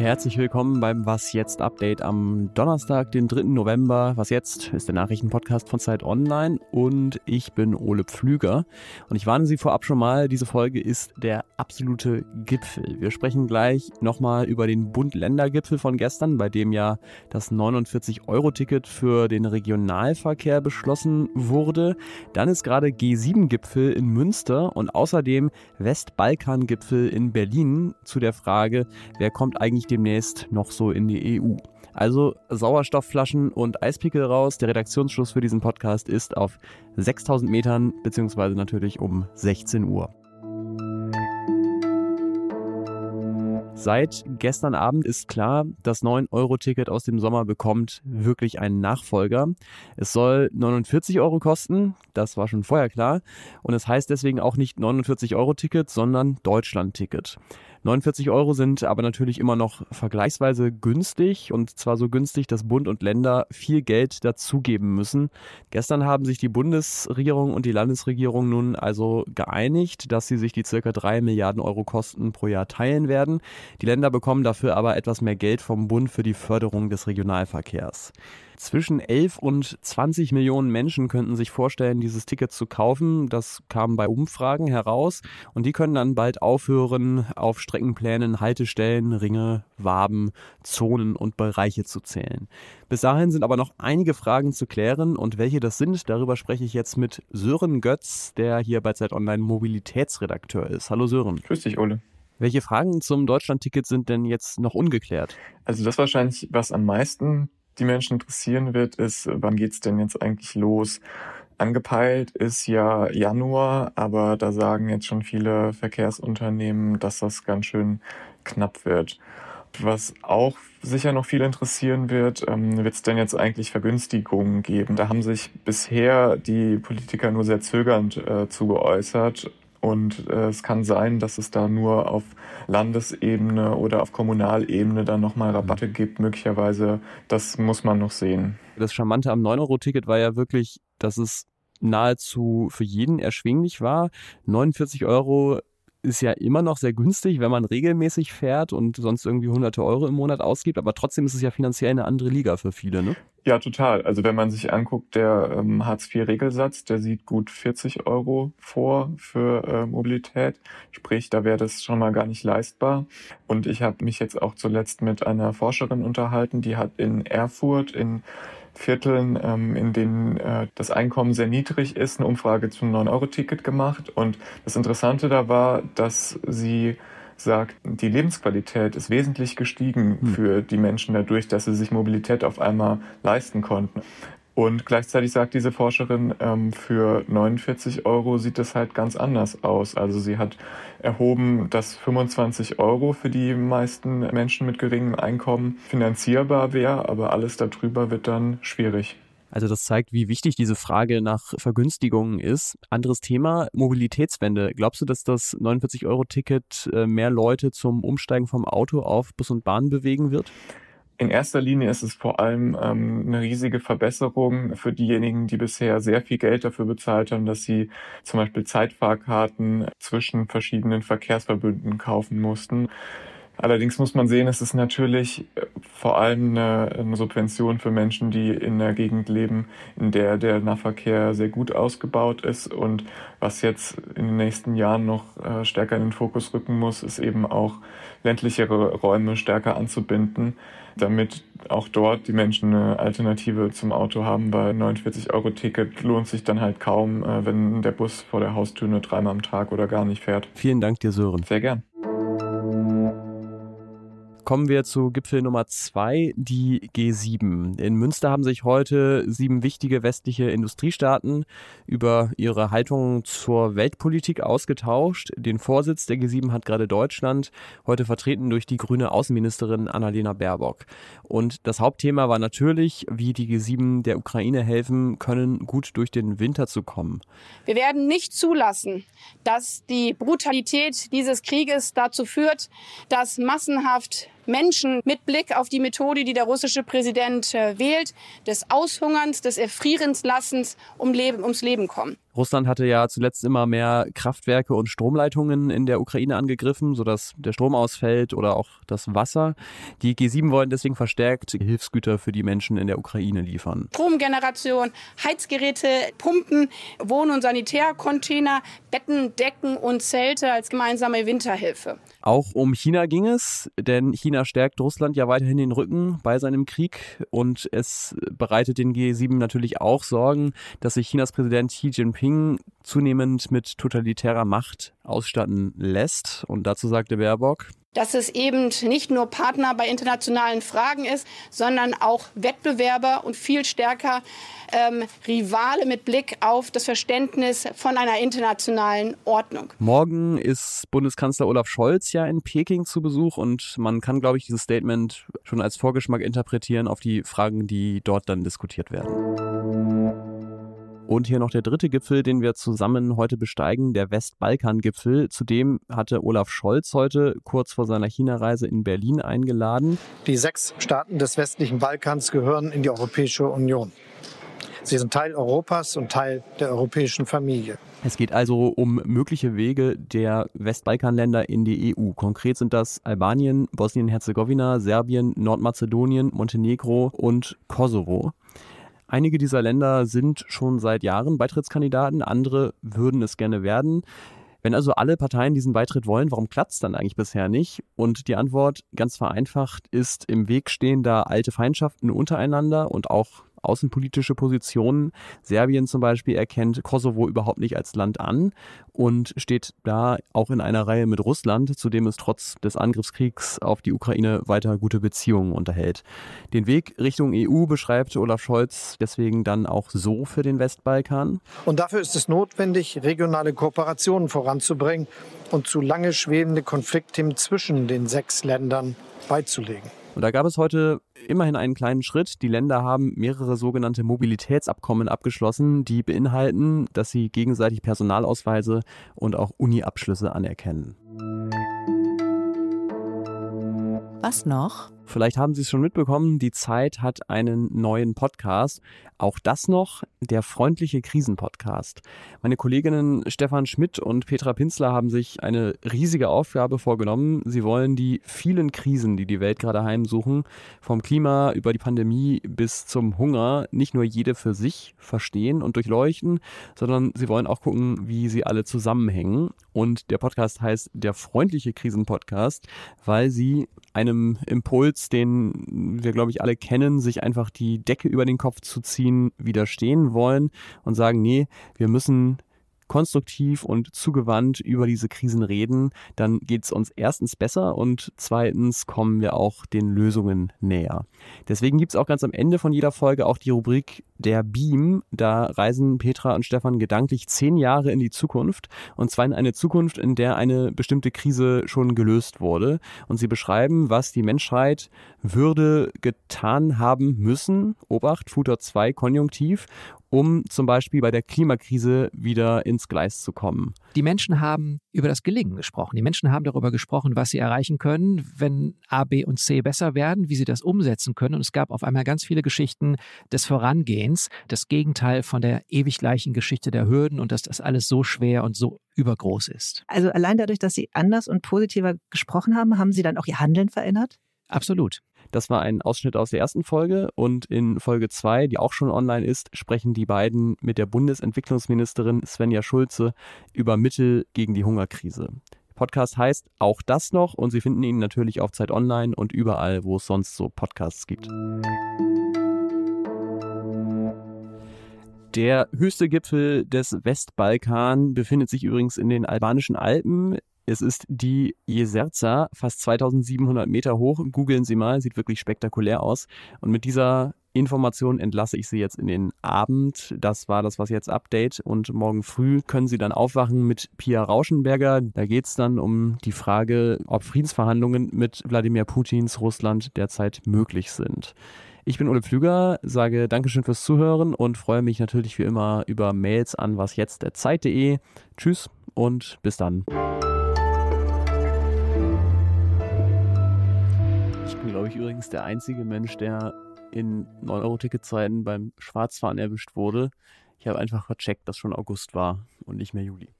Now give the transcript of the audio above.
Herzlich willkommen beim Was jetzt Update am Donnerstag, den 3. November. Was jetzt ist der Nachrichtenpodcast von Zeit Online und ich bin Ole Pflüger und ich warne Sie vorab schon mal, diese Folge ist der absolute Gipfel. Wir sprechen gleich nochmal über den Bund-Länder-Gipfel von gestern, bei dem ja das 49-Euro-Ticket für den Regionalverkehr beschlossen wurde. Dann ist gerade G7-Gipfel in Münster und außerdem Westbalkan-Gipfel in Berlin zu der Frage, wer kommt eigentlich demnächst noch so in die EU. Also Sauerstoffflaschen und Eispickel raus. Der Redaktionsschluss für diesen Podcast ist auf 6000 Metern, beziehungsweise natürlich um 16 Uhr. Seit gestern Abend ist klar, das 9-Euro-Ticket aus dem Sommer bekommt wirklich einen Nachfolger. Es soll 49 Euro kosten, das war schon vorher klar. Und es heißt deswegen auch nicht 49-Euro-Ticket, sondern Deutschland-Ticket. 49 Euro sind aber natürlich immer noch vergleichsweise günstig und zwar so günstig, dass Bund und Länder viel Geld dazugeben müssen. Gestern haben sich die Bundesregierung und die Landesregierung nun also geeinigt, dass sie sich die circa 3 Milliarden Euro Kosten pro Jahr teilen werden. Die Länder bekommen dafür aber etwas mehr Geld vom Bund für die Förderung des Regionalverkehrs. Zwischen 11 und 20 Millionen Menschen könnten sich vorstellen, dieses Ticket zu kaufen. Das kam bei Umfragen heraus. Und die können dann bald aufhören, auf Streckenplänen Haltestellen, Ringe, Waben, Zonen und Bereiche zu zählen. Bis dahin sind aber noch einige Fragen zu klären. Und welche das sind, darüber spreche ich jetzt mit Sören Götz, der hier bei Zeit Online Mobilitätsredakteur ist. Hallo Sören. Grüß dich, Ole. Welche Fragen zum Deutschlandticket sind denn jetzt noch ungeklärt? Also das wahrscheinlich, was am meisten die Menschen interessieren wird, ist, wann geht's denn jetzt eigentlich los? Angepeilt ist ja Januar, aber da sagen jetzt schon viele Verkehrsunternehmen, dass das ganz schön knapp wird. Was auch sicher noch viel interessieren wird, ähm, wird es denn jetzt eigentlich Vergünstigungen geben? Da haben sich bisher die Politiker nur sehr zögernd äh, zu geäußert. Und äh, es kann sein, dass es da nur auf Landesebene oder auf Kommunalebene dann nochmal Rabatte mhm. gibt, möglicherweise. Das muss man noch sehen. Das Charmante am 9-Euro-Ticket war ja wirklich, dass es nahezu für jeden erschwinglich war. 49 Euro ist ja immer noch sehr günstig, wenn man regelmäßig fährt und sonst irgendwie hunderte Euro im Monat ausgibt, aber trotzdem ist es ja finanziell eine andere Liga für viele, ne? Ja, total. Also wenn man sich anguckt, der ähm, Hartz-IV-Regelsatz, der sieht gut 40 Euro vor für äh, Mobilität. Sprich, da wäre das schon mal gar nicht leistbar. Und ich habe mich jetzt auch zuletzt mit einer Forscherin unterhalten, die hat in Erfurt in Vierteln, ähm, in denen äh, das Einkommen sehr niedrig ist, eine Umfrage zum 9-Euro-Ticket gemacht. Und das Interessante da war, dass sie sagt, die Lebensqualität ist wesentlich gestiegen hm. für die Menschen dadurch, dass sie sich Mobilität auf einmal leisten konnten. Und gleichzeitig sagt diese Forscherin, ähm, für 49 Euro sieht das halt ganz anders aus. Also sie hat erhoben, dass 25 Euro für die meisten Menschen mit geringem Einkommen finanzierbar wäre, aber alles darüber wird dann schwierig. Also das zeigt, wie wichtig diese Frage nach Vergünstigungen ist. Anderes Thema, Mobilitätswende. Glaubst du, dass das 49-Euro-Ticket äh, mehr Leute zum Umsteigen vom Auto auf Bus und Bahn bewegen wird? In erster Linie ist es vor allem ähm, eine riesige Verbesserung für diejenigen, die bisher sehr viel Geld dafür bezahlt haben, dass sie zum Beispiel Zeitfahrkarten zwischen verschiedenen Verkehrsverbünden kaufen mussten. Allerdings muss man sehen, es ist natürlich äh, vor allem eine, eine, Subvention für Menschen, die in der Gegend leben, in der der Nahverkehr sehr gut ausgebaut ist. Und was jetzt in den nächsten Jahren noch äh, stärker in den Fokus rücken muss, ist eben auch ländlichere Räume stärker anzubinden, damit auch dort die Menschen eine Alternative zum Auto haben. Bei 49-Euro-Ticket lohnt sich dann halt kaum, äh, wenn der Bus vor der Haustür nur dreimal am Tag oder gar nicht fährt. Vielen Dank dir, Sören. Sehr gern. Kommen wir zu Gipfel Nummer zwei, die G7. In Münster haben sich heute sieben wichtige westliche Industriestaaten über ihre Haltung zur Weltpolitik ausgetauscht. Den Vorsitz der G7 hat gerade Deutschland, heute vertreten durch die grüne Außenministerin Annalena Baerbock. Und das Hauptthema war natürlich, wie die G7 der Ukraine helfen können, gut durch den Winter zu kommen. Wir werden nicht zulassen, dass die Brutalität dieses Krieges dazu führt, dass massenhaft Menschen mit Blick auf die Methode, die der russische Präsident äh, wählt, des Aushungerns, des Erfrierenslassens um Leben, ums Leben kommen. Russland hatte ja zuletzt immer mehr Kraftwerke und Stromleitungen in der Ukraine angegriffen, sodass der Strom ausfällt oder auch das Wasser. Die G7 wollen deswegen verstärkt Hilfsgüter für die Menschen in der Ukraine liefern. Stromgeneration, Heizgeräte, Pumpen, Wohn- und Sanitärcontainer, Betten, Decken und Zelte als gemeinsame Winterhilfe. Auch um China ging es, denn China stärkt Russland ja weiterhin den Rücken bei seinem Krieg und es bereitet den G7 natürlich auch Sorgen, dass sich Chinas Präsident Xi Jinping zunehmend mit totalitärer Macht ausstatten lässt. Und dazu sagte Baerbock, dass es eben nicht nur Partner bei internationalen Fragen ist, sondern auch Wettbewerber und viel stärker ähm, Rivale mit Blick auf das Verständnis von einer internationalen Ordnung. Morgen ist Bundeskanzler Olaf Scholz ja in Peking zu Besuch und man kann, glaube ich, dieses Statement schon als Vorgeschmack interpretieren auf die Fragen, die dort dann diskutiert werden. Und hier noch der dritte Gipfel, den wir zusammen heute besteigen, der Westbalkan-Gipfel. Zudem hatte Olaf Scholz heute kurz vor seiner China-Reise in Berlin eingeladen. Die sechs Staaten des westlichen Balkans gehören in die Europäische Union. Sie sind Teil Europas und Teil der europäischen Familie. Es geht also um mögliche Wege der Westbalkanländer in die EU. Konkret sind das Albanien, Bosnien-Herzegowina, Serbien, Nordmazedonien, Montenegro und Kosovo. Einige dieser Länder sind schon seit Jahren Beitrittskandidaten, andere würden es gerne werden. Wenn also alle Parteien diesen Beitritt wollen, warum klappt dann eigentlich bisher nicht? Und die Antwort, ganz vereinfacht, ist im Weg stehender alte Feindschaften untereinander und auch außenpolitische Positionen. Serbien zum Beispiel erkennt Kosovo überhaupt nicht als Land an und steht da auch in einer Reihe mit Russland, zu dem es trotz des Angriffskriegs auf die Ukraine weiter gute Beziehungen unterhält. Den Weg Richtung EU beschreibt Olaf Scholz deswegen dann auch so für den Westbalkan. Und dafür ist es notwendig, regionale Kooperationen voranzubringen und zu lange schwebende Konfliktthemen zwischen den sechs Ländern beizulegen. Und da gab es heute immerhin einen kleinen Schritt. Die Länder haben mehrere sogenannte Mobilitätsabkommen abgeschlossen, die beinhalten, dass sie gegenseitig Personalausweise und auch Uni-Abschlüsse anerkennen. Was noch? Vielleicht haben Sie es schon mitbekommen, die Zeit hat einen neuen Podcast. Auch das noch, der freundliche Krisenpodcast. Meine Kolleginnen Stefan Schmidt und Petra Pinzler haben sich eine riesige Aufgabe vorgenommen. Sie wollen die vielen Krisen, die die Welt gerade heimsuchen, vom Klima über die Pandemie bis zum Hunger, nicht nur jede für sich verstehen und durchleuchten, sondern sie wollen auch gucken, wie sie alle zusammenhängen. Und der Podcast heißt der freundliche Krisenpodcast, weil sie einem Impuls, den wir, glaube ich, alle kennen, sich einfach die Decke über den Kopf zu ziehen, widerstehen wollen und sagen, nee, wir müssen konstruktiv und zugewandt über diese Krisen reden, dann geht es uns erstens besser und zweitens kommen wir auch den Lösungen näher. Deswegen gibt es auch ganz am Ende von jeder Folge auch die Rubrik Der Beam. Da reisen Petra und Stefan gedanklich zehn Jahre in die Zukunft und zwar in eine Zukunft, in der eine bestimmte Krise schon gelöst wurde. Und sie beschreiben, was die Menschheit würde getan haben müssen. Obacht, Futter 2 Konjunktiv um zum Beispiel bei der Klimakrise wieder ins Gleis zu kommen. Die Menschen haben über das Gelingen gesprochen. Die Menschen haben darüber gesprochen, was sie erreichen können, wenn A, B und C besser werden, wie sie das umsetzen können. Und es gab auf einmal ganz viele Geschichten des Vorangehens, das Gegenteil von der ewig gleichen Geschichte der Hürden und dass das alles so schwer und so übergroß ist. Also allein dadurch, dass Sie anders und positiver gesprochen haben, haben Sie dann auch Ihr Handeln verändert? Absolut. Das war ein Ausschnitt aus der ersten Folge und in Folge 2, die auch schon online ist, sprechen die beiden mit der Bundesentwicklungsministerin Svenja Schulze über Mittel gegen die Hungerkrise. Der Podcast heißt auch das noch und Sie finden ihn natürlich auf Zeit Online und überall, wo es sonst so Podcasts gibt. Der höchste Gipfel des Westbalkan befindet sich übrigens in den albanischen Alpen es ist die Jezerza, fast 2700 Meter hoch. Googeln Sie mal, sieht wirklich spektakulär aus. Und mit dieser Information entlasse ich Sie jetzt in den Abend. Das war das Was jetzt Update. Und morgen früh können Sie dann aufwachen mit Pia Rauschenberger. Da geht es dann um die Frage, ob Friedensverhandlungen mit Wladimir Putins Russland derzeit möglich sind. Ich bin Ole Pflüger, sage Dankeschön fürs Zuhören und freue mich natürlich wie immer über Mails an wasjetzt.zeit.de. Tschüss und bis dann. bin, glaube ich, übrigens der einzige Mensch, der in 9-Euro-Ticketzeiten beim Schwarzfahren erwischt wurde. Ich habe einfach vercheckt, dass schon August war und nicht mehr Juli.